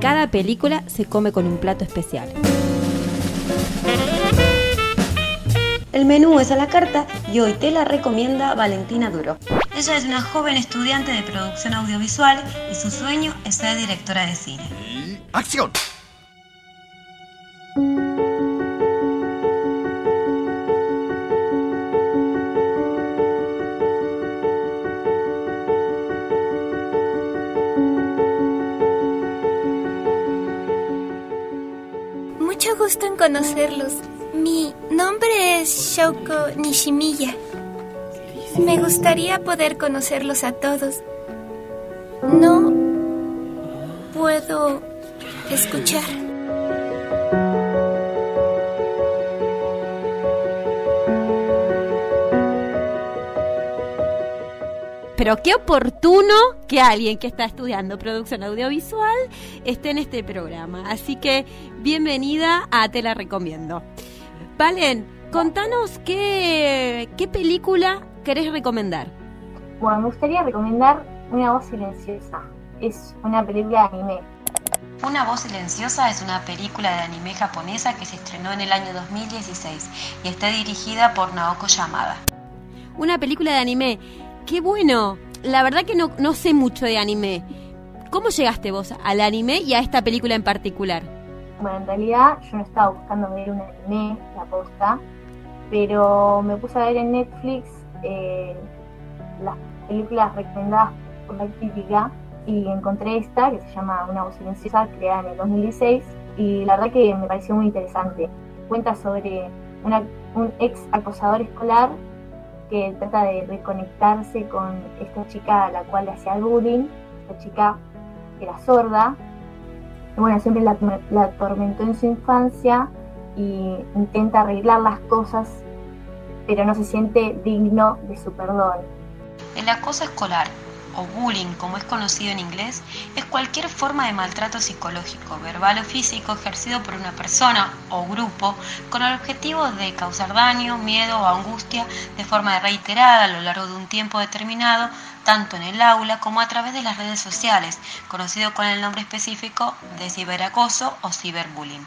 cada película se come con un plato especial. El menú es a la carta y hoy te la recomienda Valentina Duro. Ella es una joven estudiante de producción audiovisual y su sueño es ser directora de cine. ¡Acción! Gusto en conocerlos. Mi nombre es Shoko Nishimiya. Me gustaría poder conocerlos a todos. No puedo escuchar. Pero qué oportuno que alguien que está estudiando producción audiovisual esté en este programa. Así que bienvenida a Te la recomiendo. Valen, contanos qué, qué película querés recomendar. Bueno, me gustaría recomendar Una voz silenciosa. Es una película de anime. Una voz silenciosa es una película de anime japonesa que se estrenó en el año 2016 y está dirigida por Naoko Yamada. Una película de anime qué bueno. La verdad que no, no sé mucho de anime. ¿Cómo llegaste vos al anime y a esta película en particular? Bueno, en realidad yo no estaba buscando ver un anime, la posta, pero me puse a ver en Netflix eh, las películas recomendadas por la crítica y encontré esta que se llama Una voz silenciosa, creada en el 2016 y la verdad que me pareció muy interesante. Cuenta sobre un ex acosador escolar que trata de reconectarse con esta chica a la cual le hacía bullying, esta chica era sorda, bueno, siempre la, la atormentó en su infancia y intenta arreglar las cosas, pero no se siente digno de su perdón. El acoso escolar o bullying, como es conocido en inglés, es cualquier forma de maltrato psicológico, verbal o físico ejercido por una persona o grupo con el objetivo de causar daño, miedo o angustia de forma reiterada a lo largo de un tiempo determinado, tanto en el aula como a través de las redes sociales, conocido con el nombre específico de ciberacoso o ciberbullying.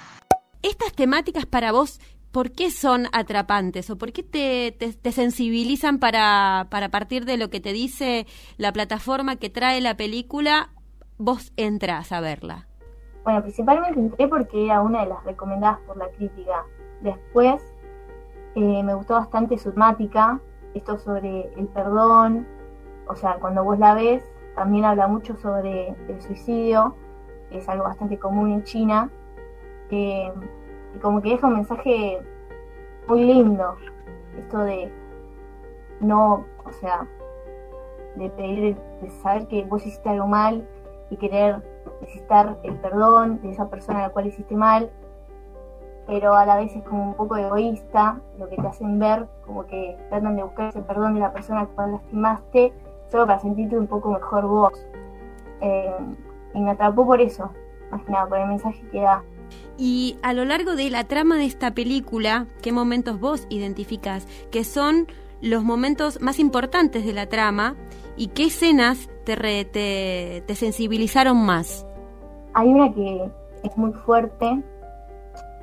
Estas temáticas para vos ¿por qué son atrapantes o por qué te, sensibilizan para, para partir de lo que te dice la plataforma que trae la película, vos entras a verla? Bueno, principalmente entré porque era una de las recomendadas por la crítica. Después eh, me gustó bastante su temática, esto sobre el perdón, o sea, cuando vos la ves, también habla mucho sobre el suicidio, que es algo bastante común en China. Eh, y como que deja un mensaje muy lindo, esto de no, o sea, de pedir, de saber que vos hiciste algo mal y querer necesitar el perdón de esa persona a la cual hiciste mal, pero a la vez es como un poco egoísta lo que te hacen ver, como que tratan de buscar ese perdón de la persona a la cual lastimaste, solo para sentirte un poco mejor vos. Eh, y me atrapó por eso, más que nada, por el mensaje que da. Y a lo largo de la trama de esta película, ¿qué momentos vos identificás que son los momentos más importantes de la trama y qué escenas te, te, sensibilizaron más? Hay una que es muy fuerte,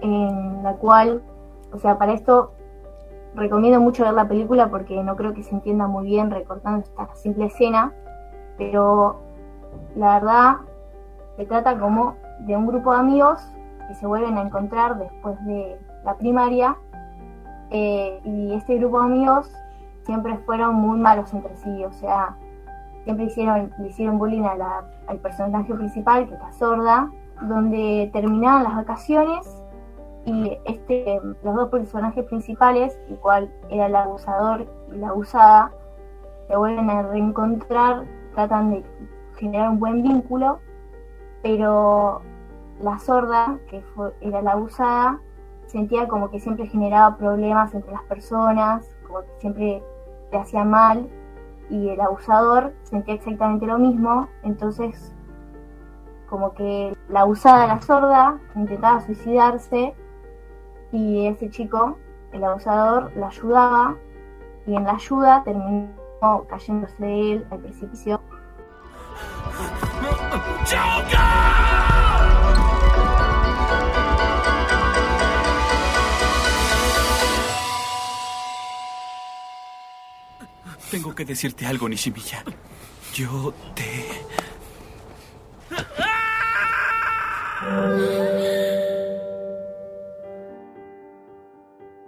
en la cual, o sea, para esto recomiendo mucho ver la película porque no creo que se entienda muy bien recortando esta simple escena, pero la verdad se trata como de un grupo de amigos que se vuelven a encontrar después de la primaria. Eh, y este grupo de amigos siempre fueron muy malos entre sí, o sea, siempre hicieron, le hicieron bullying al personaje principal, que está sorda, donde terminaban las vacaciones y este, los dos personajes principales, el cual era el abusador y la abusada, se vuelven a reencontrar, tratan de generar un buen vínculo, pero la sorda, que era la abusada, sentía como que siempre generaba problemas entre las personas, como que siempre le hacía mal, y el abusador sentía exactamente lo mismo, entonces como que la abusada, la sorda, intentaba suicidarse, y ese chico, el abusador, la ayudaba, y en la ayuda terminó cayéndose de él al precipicio. Que decirte algo, Nishimiya. Yo te...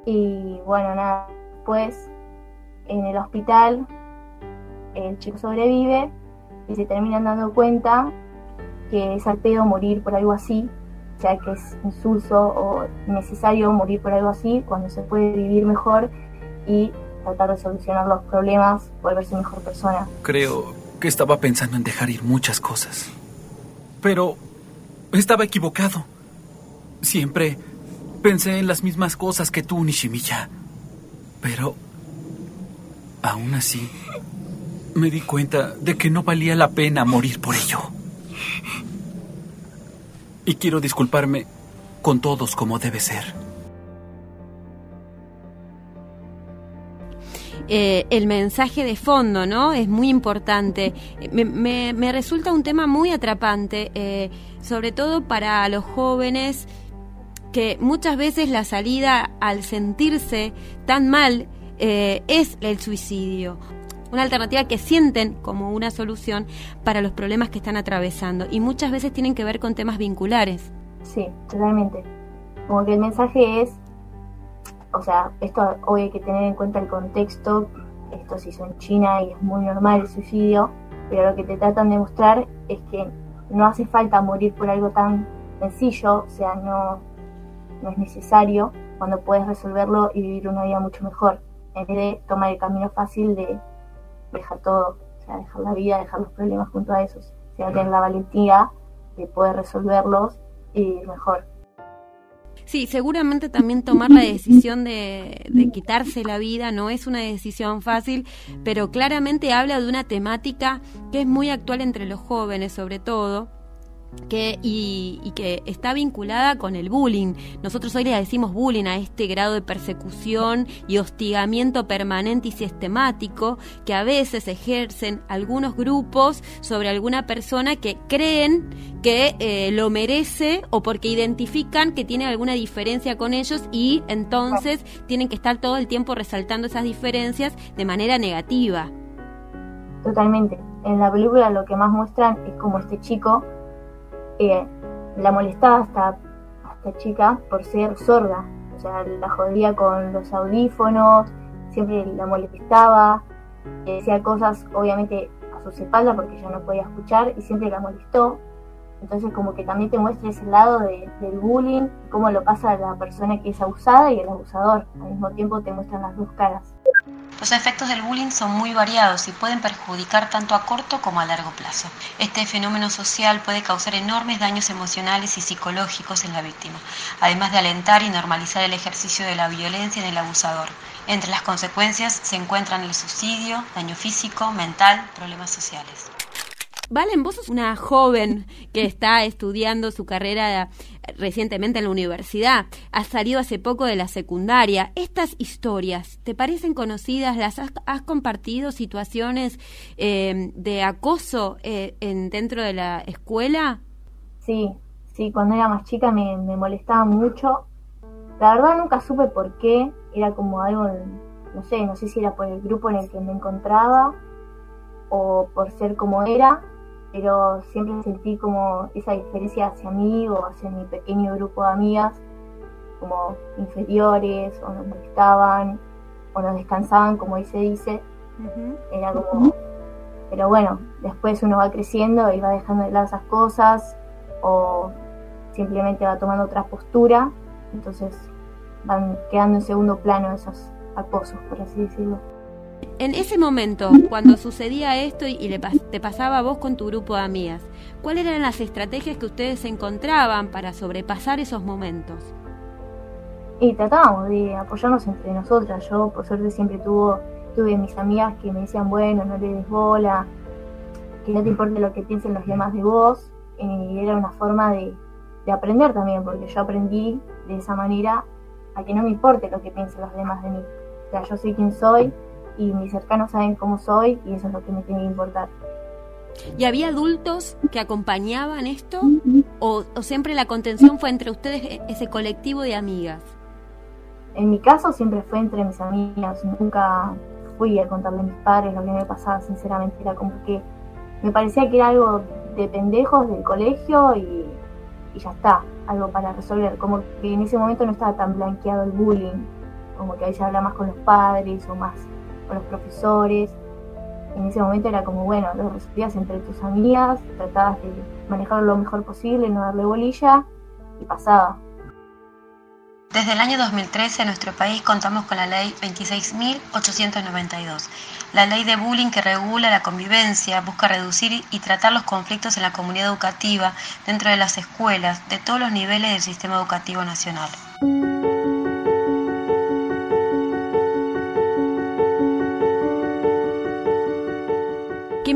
Y bueno, nada, pues en el hospital el chico sobrevive y se terminan dando cuenta que es al pedo morir por algo así, o sea que es insulso o necesario morir por algo así cuando se puede vivir mejor y tratar de solucionar los problemas, volverse mejor persona. Creo que estaba pensando en dejar ir muchas cosas. Pero estaba equivocado. Siempre pensé en las mismas cosas que tú, Nishimiya. Pero aún así, me di cuenta de que no valía la pena morir por ello. Y quiero disculparme con todos como debe ser. Eh, el mensaje de fondo, ¿no? Es muy importante. Me, resulta un tema muy atrapante, eh, sobre todo para los jóvenes que muchas veces la salida al sentirse tan mal eh, es el suicidio. Una alternativa que sienten como una solución para los problemas que están atravesando y muchas veces tienen que ver con temas vinculares. Sí, totalmente. Como que el mensaje es o sea, esto hoy hay que tener en cuenta el contexto, esto se hizo en China y es muy normal el suicidio, pero lo que te tratan de mostrar es que no hace falta morir por algo tan sencillo, o sea, no, no es necesario cuando puedes resolverlo y vivir una vida mucho mejor, en vez de tomar el camino fácil de dejar todo, o sea, dejar la vida, dejar los problemas junto a esos, o sea, tener la valentía de poder resolverlos y vivir mejor. Sí, seguramente también tomar la decisión de, quitarse la vida no es una decisión fácil, pero claramente habla de una temática que es muy actual entre los jóvenes sobre todo que, y, que está vinculada con el bullying. Nosotros hoy le decimos bullying a este grado de persecución y hostigamiento permanente y sistemático que a veces ejercen algunos grupos sobre alguna persona que creen que eh, lo merece o porque identifican que tiene alguna diferencia con ellos y entonces tienen que estar todo el tiempo resaltando esas diferencias de manera negativa. Totalmente. En la película lo que más muestran es como este chico la molestaba hasta, esta chica por ser sorda. O sea, la jodía con los audífonos, siempre la molestaba, decía cosas obviamente a sus espaldas porque ella no podía escuchar y siempre la molestó. Entonces como que también te muestra ese lado del bullying, cómo lo pasa la persona que es abusada y el abusador. Al mismo tiempo te muestran las dos caras. Los efectos del bullying son muy variados y pueden perjudicar tanto a corto como a largo plazo. Este fenómeno social puede causar enormes daños emocionales y psicológicos en la víctima, además de alentar y normalizar el ejercicio de la violencia en el abusador. Entre las consecuencias se encuentran el suicidio, daño físico, mental, problemas sociales. Valen, vos sos una joven que está estudiando su carrera recientemente en la universidad. Has salido hace poco de la secundaria. Estas historias, ¿te parecen conocidas? ¿Las has, compartido situaciones eh, de acoso eh, en, dentro de la escuela? Sí, sí, cuando era más chica me, me molestaba mucho. La verdad nunca supe por qué. Era como algo, no sé, no sé si era por el grupo en el que me encontraba o por ser como era, pero siempre sentí como esa diferencia hacia mí o hacia mi pequeño grupo de amigas, como inferiores, o nos molestaban, o nos descansaban, como ahí se dice. Era como. Pero bueno, después uno va creciendo y va dejando de lado esas cosas, o simplemente va tomando otra postura, entonces van quedando en segundo plano esos acosos, por así decirlo. En ese momento, cuando sucedía esto y, le te pasaba a vos con tu grupo de amigas, ¿cuáles eran las estrategias que ustedes encontraban para sobrepasar esos momentos? Y tratábamos de apoyarnos entre nosotras. Yo, por suerte, siempre tuvo, tuve mis amigas que me decían, bueno, no le des bola, que no te importe lo que piensen los demás de vos. Y era una forma de, de aprender también, porque yo aprendí de esa manera a que no me importe lo que piensen los demás de mí. O sea, yo sé quién soy y mis cercanos saben cómo soy y eso es lo que me tiene que importar. ¿Y había adultos que acompañaban esto? ¿O, siempre la contención fue entre ustedes, e-, ese colectivo de amigas? En mi caso siempre fue entre mis amigas. Nunca fui a contarle a mis padres lo que me pasaba, sinceramente. Era como que me parecía que era algo de pendejos del colegio y, y ya está, algo para resolver. Como que en ese momento no estaba tan blanqueado el bullying, como que ahí se habla más con los padres o más con los profesores. En ese momento era como, bueno, lo resolvías entre tus amigas, tratabas de manejarlo lo mejor posible, no darle bolilla y pasaba. Desde el año 2013 en nuestro país contamos con la ley 26.892, la ley de bullying que regula la convivencia, busca reducir y tratar los conflictos en la comunidad educativa dentro de las escuelas de todos los niveles del sistema educativo nacional.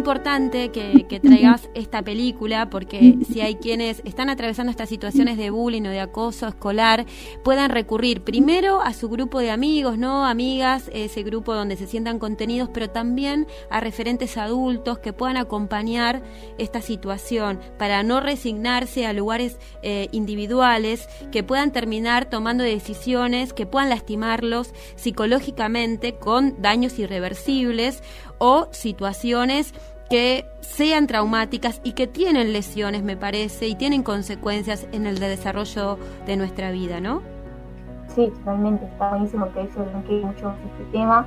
Importante que, traigas esta película porque si hay quienes están atravesando estas situaciones de bullying o de acoso escolar, puedan recurrir primero a su grupo de amigos, ¿no? Amigas, ese grupo donde se sientan contenidos, pero también a referentes adultos que puedan acompañar esta situación para no resignarse a lugares eh, individuales que puedan terminar tomando decisiones que puedan lastimarlos psicológicamente con daños irreversibles o situaciones que sean traumáticas y que tienen lesiones, me parece, y tienen consecuencias en el desarrollo de nuestra vida, ¿no? Sí, totalmente. Está buenísimo que eso blanquee mucho este tema,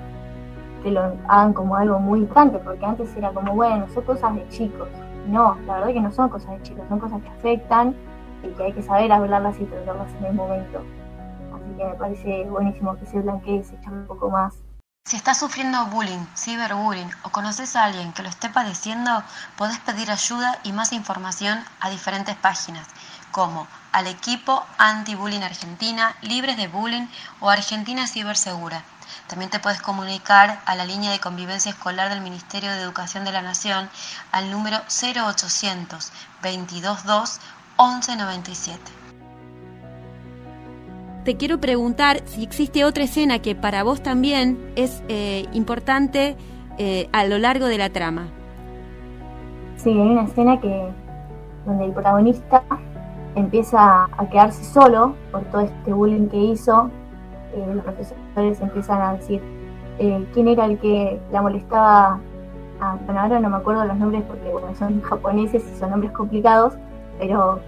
que lo hagan como algo muy importante, porque antes era como, bueno, son cosas de chicos. No, la verdad que no son cosas de chicos, son cosas que afectan y que hay que saber hablarlas y tratarlas en el momento. Así que me parece buenísimo que se blanquee y se eche un poco más si estás sufriendo bullying, ciberbullying o conoces a alguien que lo esté padeciendo, podés pedir ayuda y más información a diferentes páginas, como al equipo Anti-Bullying Argentina, Libres de Bullying o Argentina Cibersegura. También te puedes comunicar a la línea de convivencia escolar del Ministerio de Educación de la Nación al número 0800 222 1197 te quiero preguntar si existe otra escena que para vos también es eh, importante eh, a lo largo de la trama. Sí, hay una escena que donde el protagonista empieza a quedarse solo por todo este bullying que hizo. Eh, los profesores empiezan a decir quién era el que la molestaba. Ah, bueno, ahora no me acuerdo los nombres porque son japoneses y son nombres complicados, pero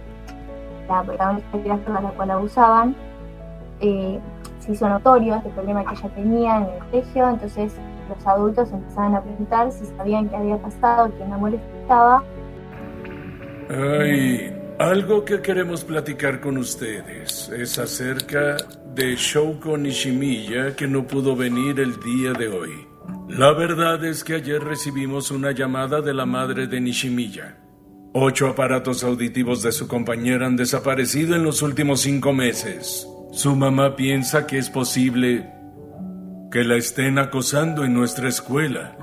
la protagonista era la cual abusaban eh, se hizo notorio este problema que ella tenía en el colegio, entonces los adultos empezaban a preguntar si sabían qué había pasado, quién la molestaba. Hay algo que queremos platicar con ustedes es acerca de Shouko Nishimiya que no pudo venir el día de hoy. La verdad es que ayer recibimos una llamada de la madre de Nishimiya. Ocho aparatos auditivos de su compañera han desaparecido en los últimos cinco meses. Su mamá piensa que es posible que la estén acosando en nuestra escuela.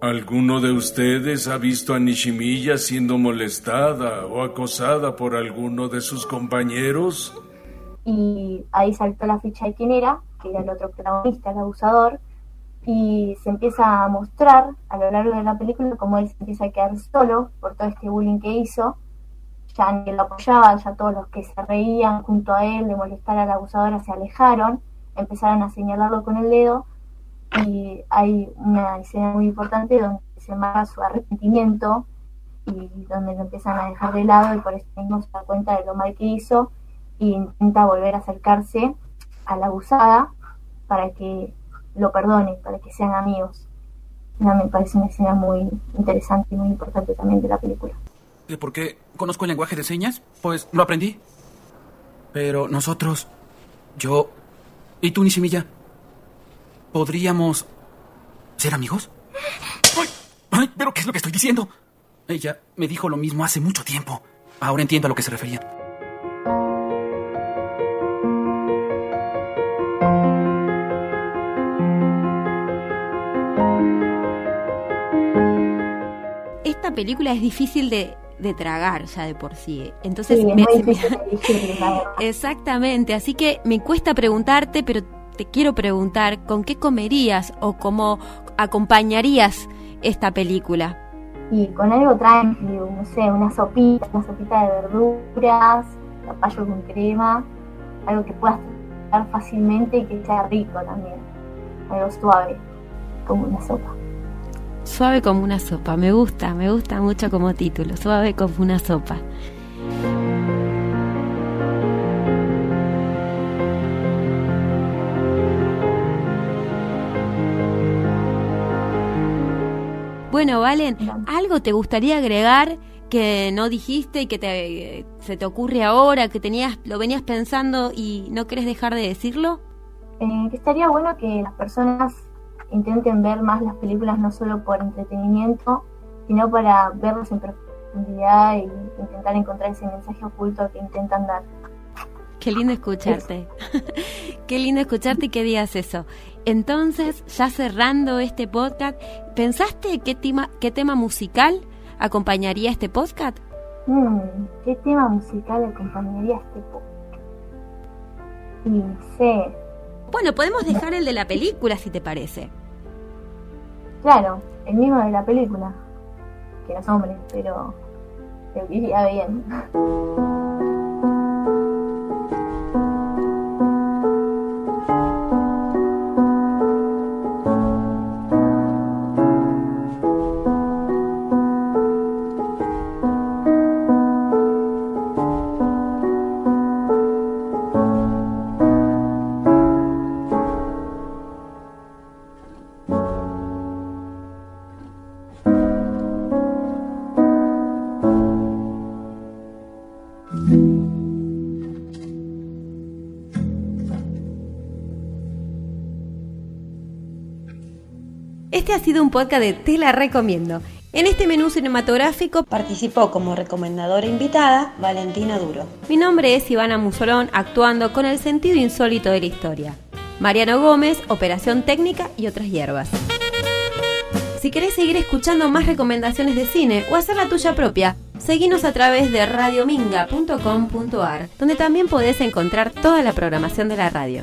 ¿Alguno de ustedes ha visto a Nishimiya siendo molestada o acosada por alguno de sus compañeros? Y ahí saltó la ficha de quién era, que era el otro protagonista, el abusador, y se empieza a mostrar a lo largo de la película cómo él se empieza a quedar solo por todo este bullying que hizo ya ni lo apoyaban, ya todos los que se reían junto a él de molestar a la abusadora se alejaron, empezaron a señalarlo con el dedo y hay una escena muy importante donde se marca su arrepentimiento y donde lo empiezan a dejar de lado y por eso mismo se cuenta de lo mal que hizo e intenta volver a acercarse a la abusada para que lo perdone, para que sean amigos. me parece una escena muy interesante y muy importante también de la película por qué conozco el lenguaje de señas? Pues lo aprendí. Pero nosotros, yo y tú, Nishimiya, ¿Podríamos ser amigos? ¡Ay! ¡Ay! ¿Pero qué es lo que estoy diciendo? Ella me dijo lo mismo hace mucho tiempo. Ahora entiendo a lo que se refería. Esta película es difícil de, de tragar ya de por sí. Entonces, Sí, es me- muy me- difícil de elegir, la verdad. exactamente. Así que me cuesta preguntarte, pero te quiero preguntar, ¿con qué comerías o cómo acompañarías esta película? Y con algo tranqui, no sé, una sopita, una sopita de verduras, zapallo con crema, algo que puedas fácilmente y que sea rico también. Algo suave, como una sopa. Suave como una sopa, me gusta, me gusta mucho como título, suave como una sopa. Bueno, Valen, ¿algo te gustaría agregar que no dijiste y que te, se te ocurre ahora, que tenías, lo venías pensando y no querés dejar de decirlo? Eh, que estaría bueno que las personas intenten ver más las películas no solo por entretenimiento, sino para verlas en profundidad y intentar encontrar ese mensaje oculto que intentan dar. Qué lindo escucharte. Qué lindo escucharte y que digas eso. Entonces, ya cerrando este podcast, ¿pensaste qué tema, qué tema musical acompañaría este podcast? Mm, ¿Qué tema musical acompañaría este podcast? No sé, Bueno, podemos dejar el de la película si te parece. Claro, el mismo de la película, que no es hombre, pero que iría bien. Un podcast de Te la recomiendo. En este menú cinematográfico Participó como recomendadora invitada Valentina Duro. Mi nombre es Ivana Musolón, actuando con el sentido insólito de la historia. Mariano Gómez, operación técnica y otras hierbas. Si querés seguir escuchando más recomendaciones de cine o hacer la tuya propia, seguinos a través de radiominga.com.ar, donde también podés encontrar toda la programación de la radio.